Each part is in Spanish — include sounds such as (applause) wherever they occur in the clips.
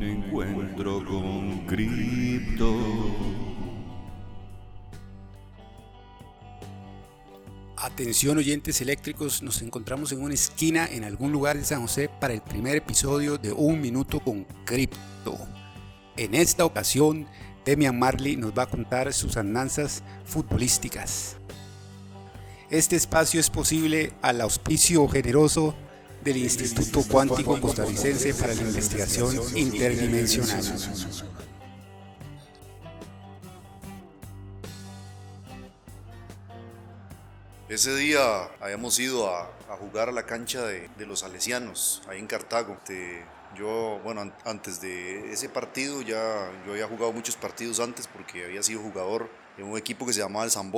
Encuentro con cripto. Atención oyentes eléctricos, nos encontramos en una esquina en algún lugar de San José para el primer episodio de Un Minuto con Cripto. En esta ocasión, Demian Marley nos va a contar sus andanzas futbolísticas. Este espacio es posible al auspicio generoso del Instituto Cuántico Costarricense para la Investigación Interdimensional. Ese día habíamos ido a, jugar a la cancha de, los Salesianos, ahí en Cartago. Este, yo, bueno, an antes de ese partido ya yo había jugado muchos partidos antes porque había sido jugador en un equipo que se llamaba el San.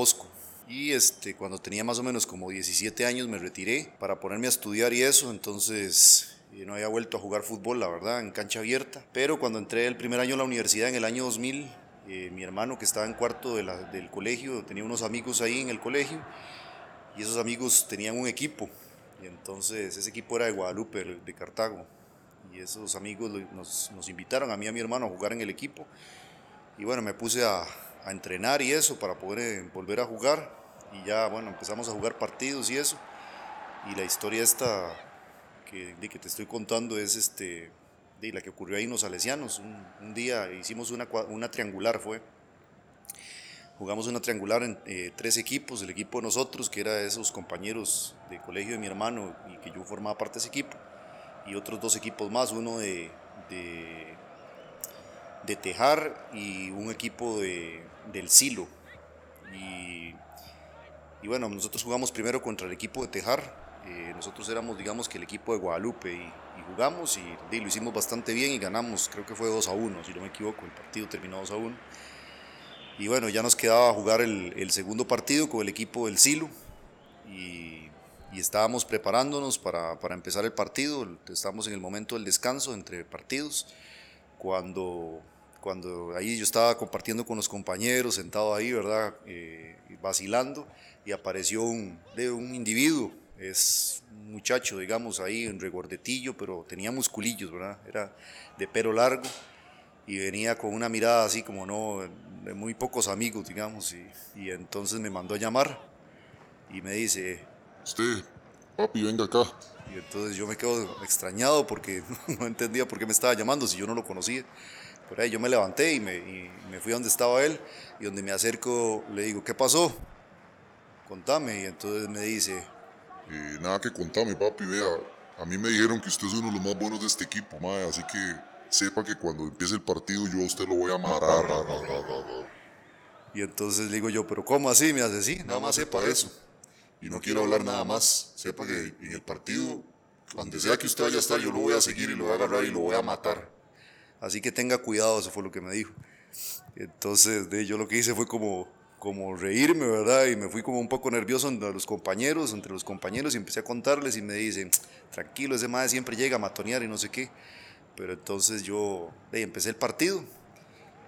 Y este, cuando tenía más o menos como 17 años me retiré para ponerme a estudiar y eso, entonces eh, no había vuelto a jugar fútbol, la verdad, en cancha abierta. Pero cuando entré el primer año a la universidad, en el año 2000, eh, mi hermano que estaba en cuarto de la, del colegio, tenía unos amigos ahí en el colegio y esos amigos tenían un equipo. Y entonces ese equipo era de Guadalupe, de Cartago. Y esos amigos nos, nos invitaron a mí y a mi hermano a jugar en el equipo. Y bueno, me puse a, a entrenar y eso para poder eh, volver a jugar. Y ya, bueno, empezamos a jugar partidos y eso. Y la historia esta que, que te estoy contando es este, de la que ocurrió ahí en los Salesianos. Un, día hicimos una, una triangular, fue jugamos una triangular en eh, tres equipos, el equipo de nosotros, que era esos compañeros de colegio de mi hermano y que yo formaba parte de ese equipo, y otros dos equipos más, uno de, de Tejar y un equipo de, del Silo. Y, y, bueno, nosotros jugamos primero contra el equipo de Tejar, eh, nosotros éramos digamos que el equipo de Guadalupe y, jugamos y, lo hicimos bastante bien y ganamos, creo que fue 2 a 1, si no me equivoco, el partido terminó 2 a 1. Y bueno, ya nos quedaba jugar el, el segundo partido con el equipo del Silo y, y estábamos preparándonos para, para, empezar el partido. Estábamos en el momento del descanso entre partidos, cuando, cuando ahí yo estaba compartiendo con los compañeros, sentado ahí, ¿verdad? Eh, vacilando, y apareció un, de un individuo, es un muchacho, digamos, ahí, en regordetillo, pero tenía musculillos, ¿verdad? Era de pelo largo y venía con una mirada así como no, de muy pocos amigos, digamos, y, y, entonces me mandó a llamar y me dice, usted, papi, venga acá. Y entonces yo me quedo extrañado porque (laughs) no entendía por qué me estaba llamando si yo no lo conocía. Por ahí yo me levanté y me, y me fui a donde estaba él y donde me acerco le digo, ¿qué pasó? Contame. Y entonces me dice, eh, nada que contame, papi, vea, a mí me dijeron que usted es uno de los más buenos de este equipo, mae, así que sepa que cuando empiece el partido yo a usted lo voy a matar. Y entonces le digo yo, pero ¿cómo así? Me hace, sí, nada, nada más sepa eso. Y no quiero hablar nada más. Sepa que en el partido, donde sea que usted vaya a estar, yo lo voy a seguir y lo voy a agarrar y lo voy a matar. Así que tenga cuidado, eso fue lo que me dijo. Entonces de, yo lo que hice fue como, como reírme, ¿verdad? Y me fui como un poco nervioso entre los compañeros, entre los compañeros, y empecé a contarles y me dicen, tranquilo, ese madre siempre llega a matonear y no sé qué. Pero entonces yo hey, empecé el partido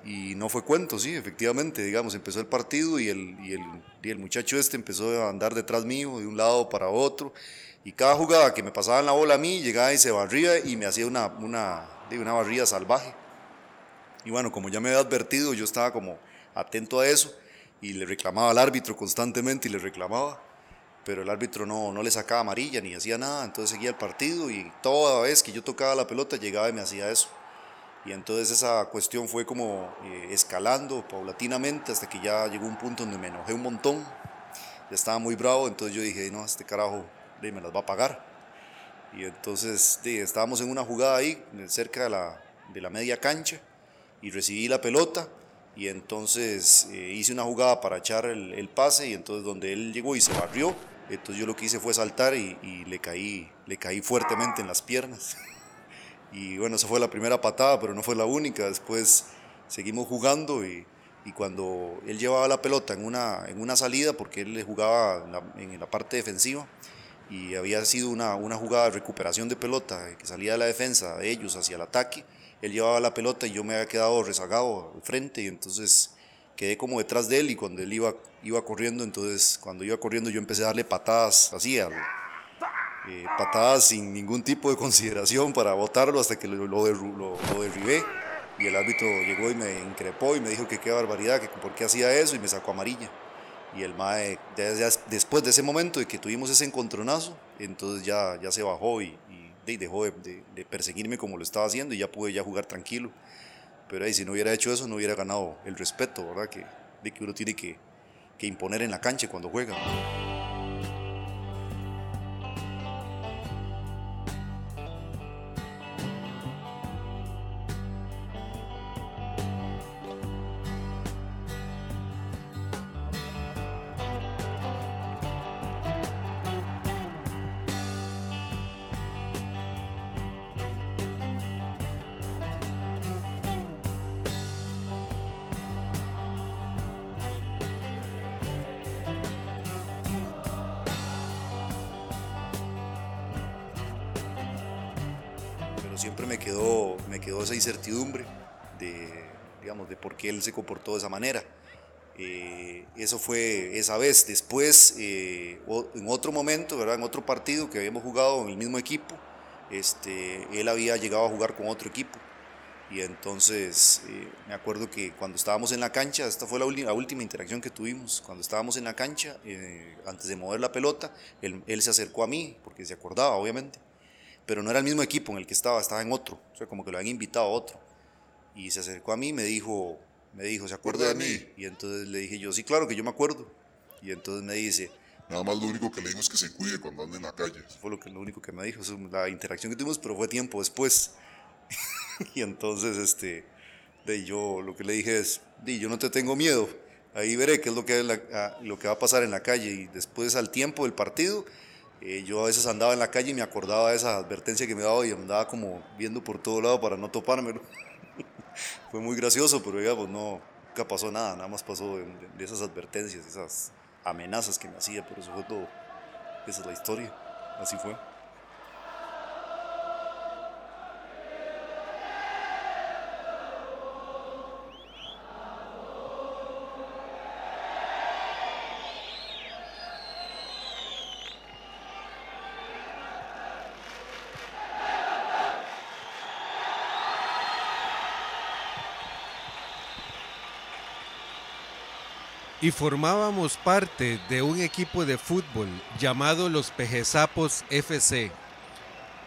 y no fue cuento, sí, efectivamente, digamos, empezó el partido y el, y, el, y el muchacho este empezó a andar detrás mío de un lado para otro y cada jugada que me pasaba en la bola a mí llegaba y se barría y me hacía una, una, una barrida salvaje. Y bueno, como ya me había advertido, yo estaba como atento a eso y le reclamaba al árbitro constantemente y le reclamaba pero el árbitro no, no le sacaba amarilla ni hacía nada, entonces seguía el partido y toda vez que yo tocaba la pelota llegaba y me hacía eso. Y entonces esa cuestión fue como eh, escalando paulatinamente hasta que ya llegó un punto donde me enojé un montón, ya estaba muy bravo, entonces yo dije, no, este carajo me las va a pagar. Y entonces de, estábamos en una jugada ahí, cerca de la, de la media cancha, y recibí la pelota y entonces eh, hice una jugada para echar el, el, pase y entonces donde él llegó y se barrió, entonces yo lo que hice fue saltar y, y, le, caí, le caí fuertemente en las piernas. (laughs) Y bueno, esa fue la primera patada, pero no fue la única. Después seguimos jugando y, y cuando él llevaba la pelota en una, en una salida, porque él le jugaba en la, parte defensiva, y había sido una, una jugada de recuperación de pelota que salía de la defensa de ellos hacia el ataque, él llevaba la pelota y yo me había quedado rezagado al frente y entonces quedé como detrás de él y cuando él iba, iba corriendo, entonces cuando iba corriendo yo empecé a darle patadas así al, eh, patadas sin ningún tipo de consideración para botarlo hasta que lo, lo, lo, derribé. Y el árbitro llegó y me increpó y me dijo que qué barbaridad, que por qué hacía eso y me sacó amarilla. Y el MAE, después de ese momento de que tuvimos ese encontronazo, entonces ya, ya se bajó y, dejó de, perseguirme como lo estaba haciendo y ya pude ya jugar tranquilo. Pero ahí, si no hubiera hecho eso, no hubiera ganado el respeto, ¿verdad? Que, de que uno tiene que imponer en la cancha cuando juega. Siempre me quedó, me quedó esa incertidumbre de, digamos, de por qué él se comportó de esa manera. Eh, eso fue esa vez. Después, eh, en otro momento, ¿verdad? en otro partido que habíamos jugado en el mismo equipo, este, él había llegado a jugar con otro equipo. Y entonces eh, me acuerdo que cuando estábamos en la cancha, esta fue la, la última interacción que tuvimos, cuando estábamos en la cancha, antes de mover la pelota, él, él se acercó a mí, porque se acordaba, obviamente pero no era el mismo equipo en el que estaba, estaba en otro, o sea, como que lo habían invitado a otro. Y se acercó a mí y me dijo, me dijo, ¿se acuerda de mí? Y entonces le dije yo, sí, claro que yo me acuerdo. Y entonces me dice... Nada más lo único que le digo es que se cuide cuando ande en la calle. Eso fue lo, que, lo único que me dijo, eso, la interacción que tuvimos, pero fue tiempo después. (laughs) y entonces, este, de yo lo que le dije es, di, yo no te tengo miedo, ahí veré qué es lo que, lo que va a pasar en la calle. Y después, al tiempo del partido, eh, yo a veces andaba en la calle y me acordaba de esa advertencia que me daba y andaba como viendo por todo lado para no topármelo. (laughs) Fue muy gracioso, pero digamos, no, nunca pasó nada, nada más pasó de, de, esas advertencias, esas amenazas que me hacía, pero eso fue todo. Esa es la historia, así fue. Formábamos parte de un equipo de fútbol llamado los Pejesapos FC,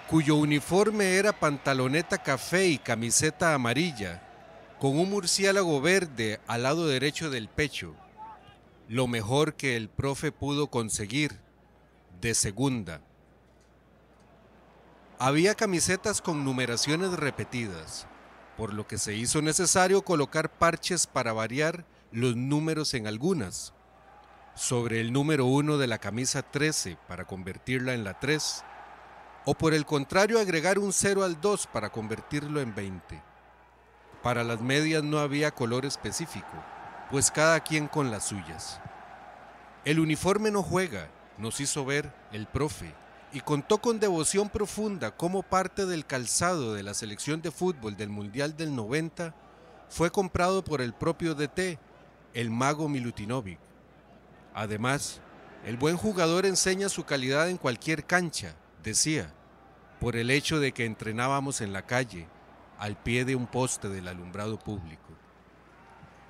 cuyo uniforme era pantaloneta café y camiseta amarilla, con un murciélago verde al lado derecho del pecho, lo mejor que el profe pudo conseguir, de segunda. Había camisetas con numeraciones repetidas, por lo que se hizo necesario colocar parches para variar los números en algunas, sobre el número 1 de la camisa 13 para convertirla en la 3, o por el contrario agregar un 0 al 2 para convertirlo en 20. Para las medias no había color específico, pues cada quien con las suyas. El uniforme no juega, nos hizo ver el profe, y contó con devoción profunda como parte del calzado de la selección de fútbol del Mundial del 90 fue comprado por el propio DT el mago Milutinovic. Además, el buen jugador enseña su calidad en cualquier cancha, decía, por el hecho de que entrenábamos en la calle, al pie de un poste del alumbrado público.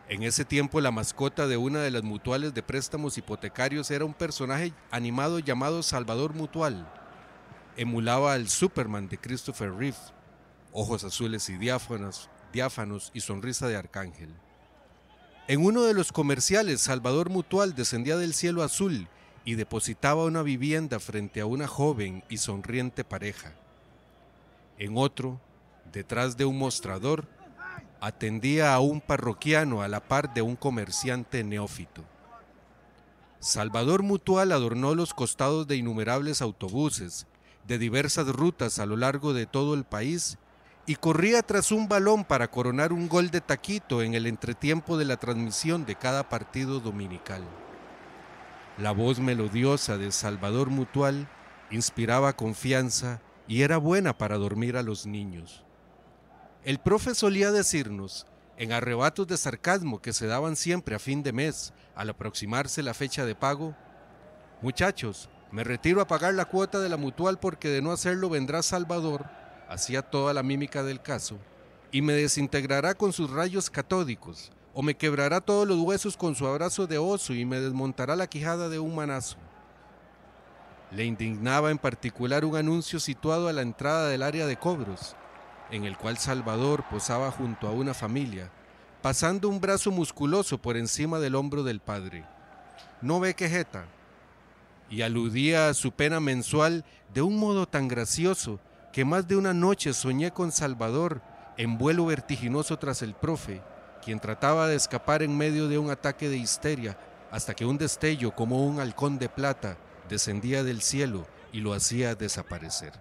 En ese tiempo la mascota de una de las mutuales de préstamos hipotecarios era un personaje animado llamado Salvador Mutual. Emulaba al Superman de Christopher Reeve, ojos azules y diáfanos, diáfanos y sonrisa de arcángel. En uno de los comerciales, Salvador Mutual descendía del cielo azul y depositaba una vivienda frente a una joven y sonriente pareja. En otro, detrás de un mostrador, atendía a un parroquiano a la par de un comerciante neófito. Salvador Mutual adornó los costados de innumerables autobuses, de diversas rutas a lo largo de todo el país y corría tras un balón para coronar un gol de taquito en el entretiempo de la transmisión de cada partido dominical. La voz melodiosa de Salvador Mutual inspiraba confianza y era buena para dormir a los niños. El profe solía decirnos, en arrebatos de sarcasmo que se daban siempre a fin de mes, al aproximarse la fecha de pago, Muchachos, Me retiro a pagar la cuota de la mutual porque de no hacerlo vendrá Salvador, hacía toda la mímica del caso, y me desintegrará con sus rayos catódicos, o me quebrará todos los huesos con su abrazo de oso y me desmontará la quijada de un manazo. Le indignaba en particular un anuncio situado a la entrada del área de cobros, en el cual Salvador posaba junto a una familia, pasando un brazo musculoso por encima del hombro del padre. No ve quejeta. Y aludía a su pena mensual de un modo tan gracioso que más de una noche soñé con Salvador en vuelo vertiginoso tras el profe, quien trataba de escapar en medio de un ataque de histeria hasta que un destello como un halcón de plata descendía del cielo y lo hacía desaparecer.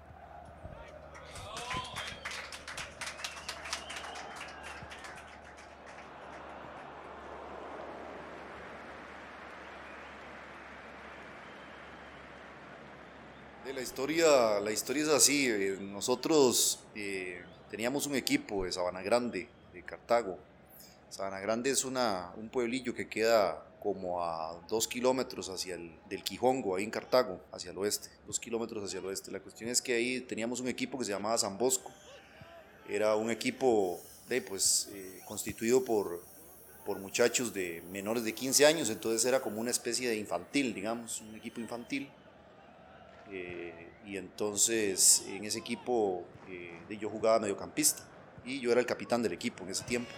Historia, la historia es así. eh, Nosotros eh, teníamos un equipo de Sabana Grande, de Cartago. Sabana Grande es una, un pueblillo que queda como a dos kilómetros hacia el del Quijongo, ahí en Cartago, hacia el oeste. Dos kilómetros hacia el oeste. La cuestión es que ahí teníamos un equipo que se llamaba San Bosco. Era un equipo de, pues, eh, constituido por, por muchachos de menores de 15 años, entonces era como una especie de infantil, digamos, un equipo infantil. Eh, y entonces en ese equipo eh, yo jugaba mediocampista y yo era el capitán del equipo en ese tiempo.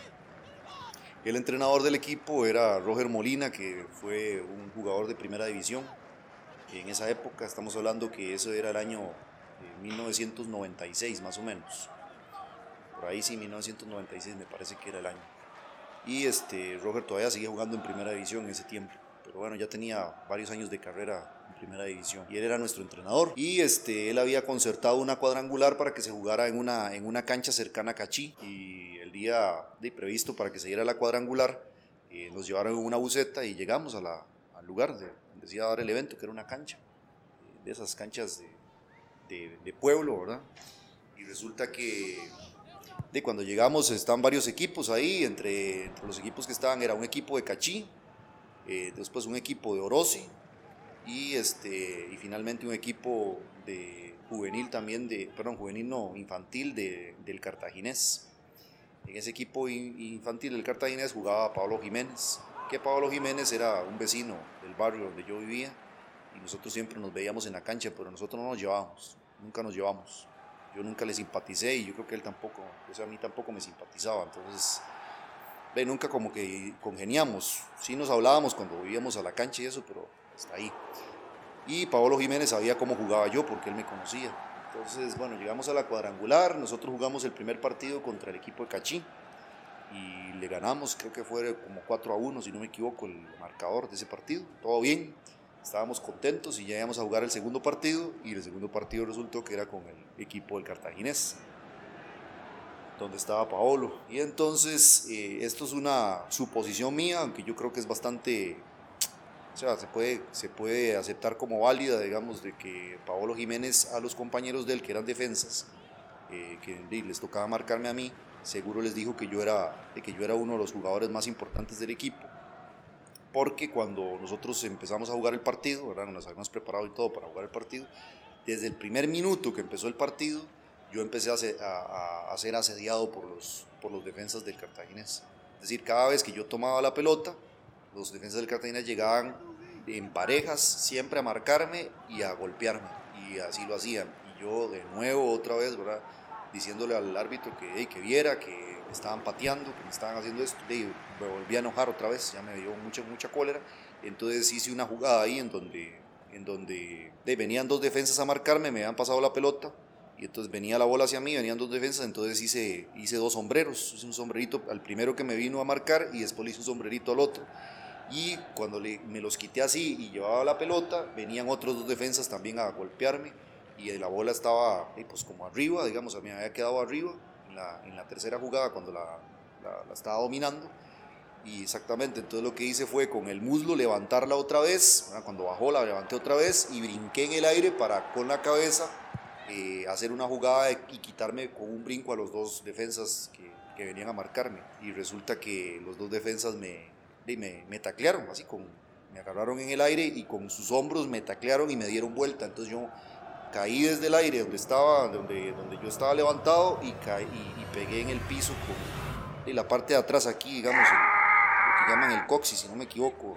El entrenador del equipo era Roger Molina, que fue un jugador de primera división. En esa época estamos hablando que eso era el año eh, 1996 más o menos. Por ahí sí, 1996 me parece que era el año. Y este, Roger todavía seguía jugando en primera división en ese tiempo. Pero bueno, ya tenía varios años de carrera primera división. Y él era nuestro entrenador. Y este, él había concertado una cuadrangular para que se jugara en una, en una cancha cercana a Cachí. Y el día de previsto para que se diera la cuadrangular, eh, nos llevaron una buceta y llegamos al lugar de, donde se iba a dar el evento, que era una cancha. eh, de esas canchas de, pueblo, ¿verdad? Y resulta que de cuando llegamos están varios equipos ahí, entre, entre los equipos que estaban era un equipo de Cachí, eh, después un equipo de Orosi y, este, y finalmente un equipo de juvenil también, de, perdón, juvenil no, infantil de, del Cartaginés. En ese equipo in- infantil del Cartaginés jugaba Pablo Jiménez, que Pablo Jiménez era un vecino del barrio donde yo vivía y nosotros siempre nos veíamos en la cancha, pero nosotros no nos llevábamos, nunca nos llevamos. Yo nunca le simpaticé y yo creo que él tampoco, o sea, a mí tampoco me simpatizaba, entonces ve, nunca como que congeniamos. Sí nos hablábamos cuando vivíamos a la cancha y eso, pero hasta ahí. Y Paolo Jiménez sabía cómo jugaba yo porque él me conocía. Entonces, bueno, llegamos a la cuadrangular, nosotros jugamos el primer partido contra el equipo de Cachí y le ganamos, creo que fue como 4 a 1, si no me equivoco, el marcador de ese partido. Todo bien, estábamos contentos y ya íbamos a jugar el segundo partido y el segundo partido resultó que era con el equipo del Cartaginés donde estaba Paolo. Y entonces, eh, esto es una suposición mía, aunque yo creo que es bastante, o sea, se puede, se puede aceptar como válida, digamos, de que Paolo Jiménez a los compañeros de él, que eran defensas, eh, que les tocaba marcarme a mí, seguro les dijo que yo, era, que yo era uno de los jugadores más importantes del equipo. Porque cuando nosotros empezamos a jugar el partido, ¿verdad? nos habíamos preparado y todo para jugar el partido, desde el primer minuto que empezó el partido, yo empecé a ser, a ser asediado por los, por los defensas del Cartaginés. Es decir, cada vez que yo tomaba la pelota, los defensas del Cartaginés llegaban en parejas siempre a marcarme y a golpearme. Y así lo hacían. Y yo de nuevo, otra vez. Diciéndole al árbitro que, hey, que viera, que me estaban pateando, que me estaban haciendo esto. Y me volví a enojar otra vez, ya me dio mucha, mucha cólera. Entonces hice una jugada ahí en donde, en donde de, venían dos defensas a marcarme, me habían pasado la pelota y entonces venía la bola hacia mí, venían dos defensas, entonces hice, hice dos sombreros, hice un sombrerito al primero que me vino a marcar y después le hice un sombrerito al otro. Y cuando le, me los quité así y llevaba la pelota, venían otros dos defensas también a golpearme y la bola estaba eh, pues como arriba, digamos, a me había quedado arriba en la, en la tercera jugada cuando la, la, estaba dominando. Y exactamente, entonces lo que hice fue con el muslo levantarla otra vez, cuando bajó la levanté otra vez y brinqué en el aire para con la cabeza eh, hacer una jugada y quitarme con un brinco a los dos defensas que, que venían a marcarme. Y resulta que los dos defensas me, me, me taclearon, así con, me agarraron en el aire y con sus hombros me taclearon y me dieron vuelta. Entonces yo caí desde el aire donde estaba, donde, donde yo estaba levantado y, caí, y, pegué en el piso con y la parte de atrás aquí, digamos, lo que llaman el coxis, si no me equivoco.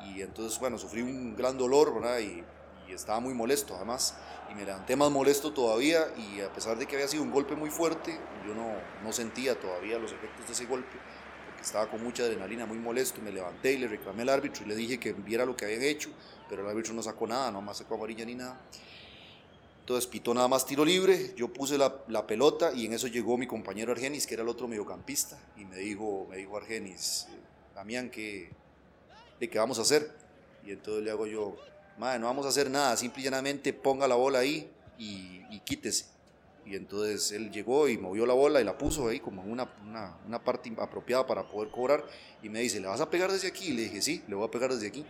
Y entonces, bueno, sufrí un gran dolor, ¿verdad? Y, y estaba muy molesto además. Y me levanté más molesto todavía y a pesar de que había sido un golpe muy fuerte, yo no, no sentía todavía los efectos de ese golpe estaba con mucha adrenalina, muy molesto. Me levanté y le reclamé al árbitro y le dije que viera lo que habían hecho, pero el árbitro no sacó nada, no más sacó amarilla ni nada. Entonces pitó nada más tiro libre, yo puse la, la, pelota y en eso llegó mi compañero Argenis, que era el otro mediocampista, y me dijo, me dijo Argenis, Damián, ¿qué, ¿de qué vamos a hacer? Y entonces le hago yo, madre, no vamos a hacer nada, simple y llanamente ponga la bola ahí y, quítese. Y entonces él llegó y movió la bola y la puso ahí como una, una, una parte apropiada para poder cobrar y me dice, ¿le vas a pegar desde aquí? Y le dije, sí, le voy a pegar desde aquí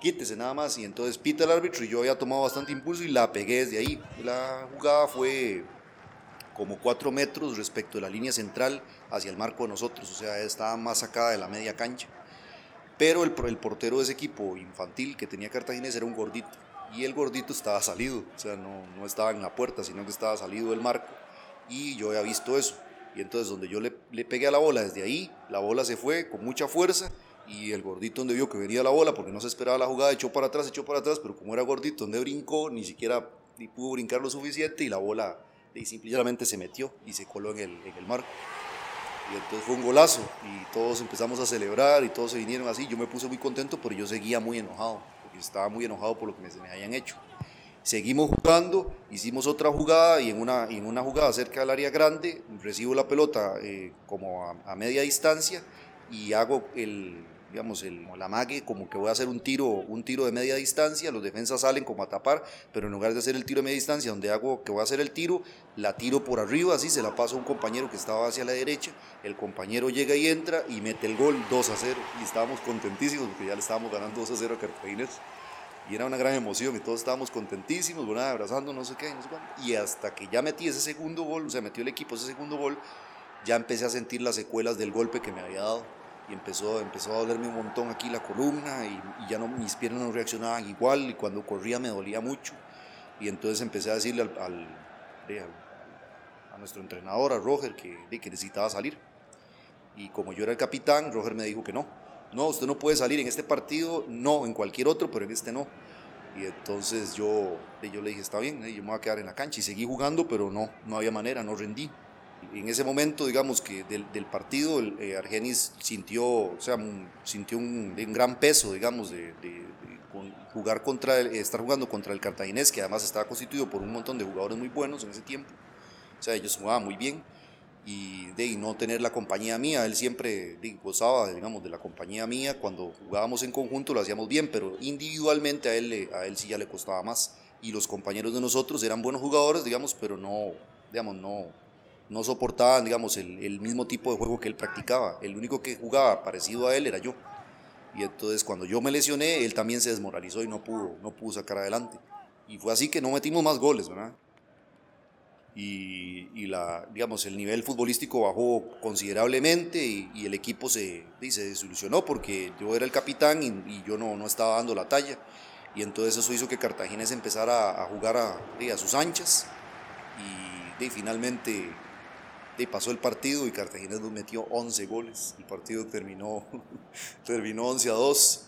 quítese nada más. Y entonces pita el árbitro y yo había tomado bastante impulso y la pegué desde ahí. La jugada fue como cuatro metros respecto de la línea central hacia el marco de nosotros, o sea, estaba más sacada de la media cancha. Pero el, el portero de ese equipo infantil que tenía Cartaginés era un gordito y el gordito estaba salido, o sea, no, no estaba en la puerta, sino que estaba salido del marco y yo había visto eso. Y entonces donde yo le, le pegué a la bola desde ahí, la bola se fue con mucha fuerza y el gordito donde vio que venía la bola, porque no se esperaba la jugada, echó para atrás, echó para atrás, pero como era gordito, donde brincó, ni siquiera ni pudo brincar lo suficiente y la bola y simplemente se metió y se coló en el, en el marco. Y entonces fue un golazo y todos empezamos a celebrar y todos se vinieron así. Yo me puse muy contento, pero yo seguía muy enojado, estaba muy enojado por lo que me, me habían hecho. Seguimos jugando, hicimos otra jugada y en una, en una jugada cerca del área grande recibo la pelota eh, como a media distancia y hago el, digamos, el, la mague, como que voy a hacer un tiro, un tiro de media distancia, los defensas salen como a tapar, pero en lugar de hacer el tiro de media distancia, donde hago que voy a hacer el tiro, la tiro por arriba, así se la paso a un compañero que estaba hacia la derecha, el compañero llega y entra y mete el gol 2 a 0, y estábamos contentísimos porque ya le estábamos ganando 2 a 0 a Cartaginés. Y era una gran emoción y todos estábamos contentísimos, bueno, abrazando, no sé qué, no sé cuánto. Y hasta que ya metí ese segundo gol, o sea, metió el equipo ese segundo gol, ya empecé a sentir las secuelas del golpe que me había dado y empezó, empezó a dolerme un montón aquí la columna y, ya no, mis piernas no reaccionaban igual y cuando corría me dolía mucho. Y entonces empecé a decirle al, al, a nuestro entrenador, a Roger, que, que necesitaba salir. Y como yo era el capitán, Roger me dijo que no. No, usted no puede salir en este partido, no, en cualquier otro, pero en este no. Y entonces yo, yo le dije, está bien, yo me voy a quedar en la cancha. Y seguí jugando, pero no, no había manera, no rendí en ese momento, digamos que del, del partido, eh, Argenis sintió, o sea, sintió un, un, gran peso, digamos, de, de, de jugar contra el, estar jugando contra el Cartaginés, que además estaba constituido por un montón de jugadores muy buenos en ese tiempo. O sea, ellos jugaban muy bien y de no tener la compañía mía, él siempre de, gozaba, digamos, de la compañía mía, cuando jugábamos en conjunto lo hacíamos bien, pero individualmente a él, a él sí ya le costaba más. Y los compañeros de nosotros eran buenos jugadores, digamos, pero no, digamos, no, no soportaban, digamos, el, mismo tipo de juego que él practicaba. El único que jugaba parecido a él era yo. Y entonces cuando yo me lesioné, él también se desmoralizó y no pudo, no pudo sacar adelante. Y fue así que no metimos más goles, ¿verdad? Y, y la, digamos, el nivel futbolístico bajó considerablemente y, y el equipo se, se desilusionó porque yo era el capitán y, y, yo no, no estaba dando la talla. Y entonces eso hizo que Cartaginés empezara a, jugar a, a sus anchas y, y finalmente y pasó el partido y Cartaginés nos metió 11 goles. El partido terminó, (laughs) terminó 11 a 2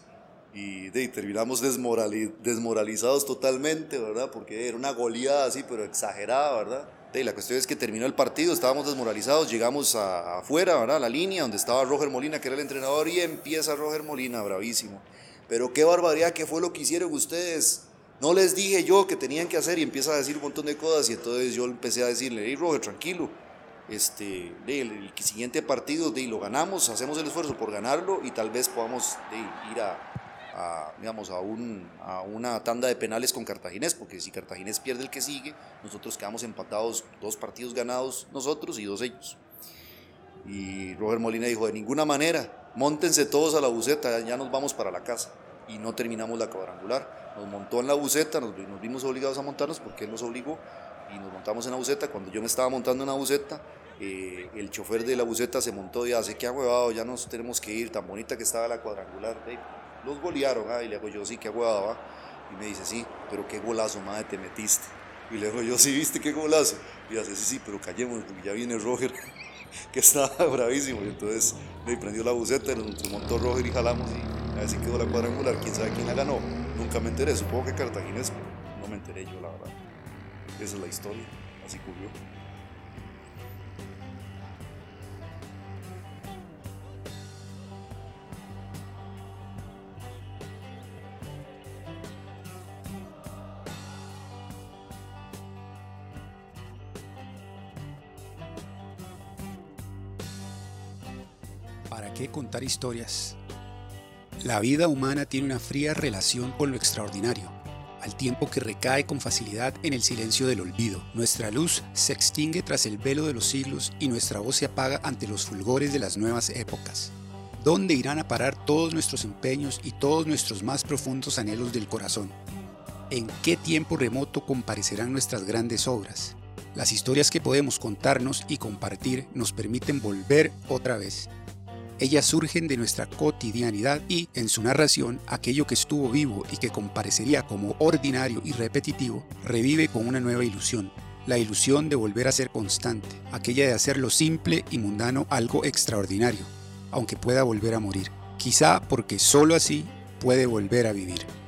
y de, terminamos desmoralizados totalmente, ¿verdad? Porque era una goleada así, pero exagerada, ¿verdad? La cuestión es que terminó el partido, estábamos desmoralizados, llegamos a, afuera, ¿verdad? A la línea donde estaba Roger Molina, que era el entrenador, y empieza Roger Molina, bravísimo. Pero qué barbaridad, ¿qué fue lo que hicieron ustedes? No les dije yo que tenían que hacer y empieza a decir un montón de cosas y entonces yo empecé a decirle, hey Roger, tranquilo, este, el, siguiente partido de, lo ganamos, hacemos el esfuerzo por ganarlo y tal vez podamos ir a, digamos, a, un, a una tanda de penales con Cartaginés, porque si Cartaginés pierde el que sigue, nosotros quedamos empatados, dos partidos ganados nosotros y dos ellos. Y Roger Molina dijo, de ninguna manera, montense todos a la buceta, ya nos vamos para la casa. Y no terminamos la cuadrangular. Nos montó en la buceta, nos vimos obligados a montarnos porque él nos obligó y nos montamos en la buceta. Cuando yo me estaba montando en la buceta, eh, el chofer de la buceta se montó y hace que huevado, ya nos tenemos que ir, tan bonita que estaba la cuadrangular. los golearon, ah, y le hago yo, sí, qué huevada, Y me dice, sí, pero qué golazo, madre, te metiste. Y le digo yo, sí, viste qué golazo. Y hace, sí, sí, pero callemos, porque ya viene Roger, (laughs) que estaba (laughs) bravísimo. Y entonces me prendió la buceta, nos montó Roger y jalamos y así quedó la cuadrangular. Quién sabe quién la ganó. Nunca me enteré, supongo que Cartaginés, no me enteré yo. Esa es la historia, así ocurrió. ¿Para qué contar historias? La vida humana tiene una fría relación con lo extraordinario, al tiempo que recae con facilidad en el silencio del olvido. Nuestra luz se extingue tras el velo de los siglos y nuestra voz se apaga ante los fulgores de las nuevas épocas. ¿Dónde irán a parar todos nuestros empeños y todos nuestros más profundos anhelos del corazón? ¿En qué tiempo remoto comparecerán nuestras grandes obras? Las historias que podemos contarnos y compartir nos permiten volver otra vez ellas surgen de nuestra cotidianidad y, en su narración, aquello que estuvo vivo y que comparecería como ordinario y repetitivo, revive con una nueva ilusión, la ilusión de volver a ser constante, aquella de hacer lo simple y mundano algo extraordinario, aunque pueda volver a morir, quizá porque sólo así puede volver a vivir.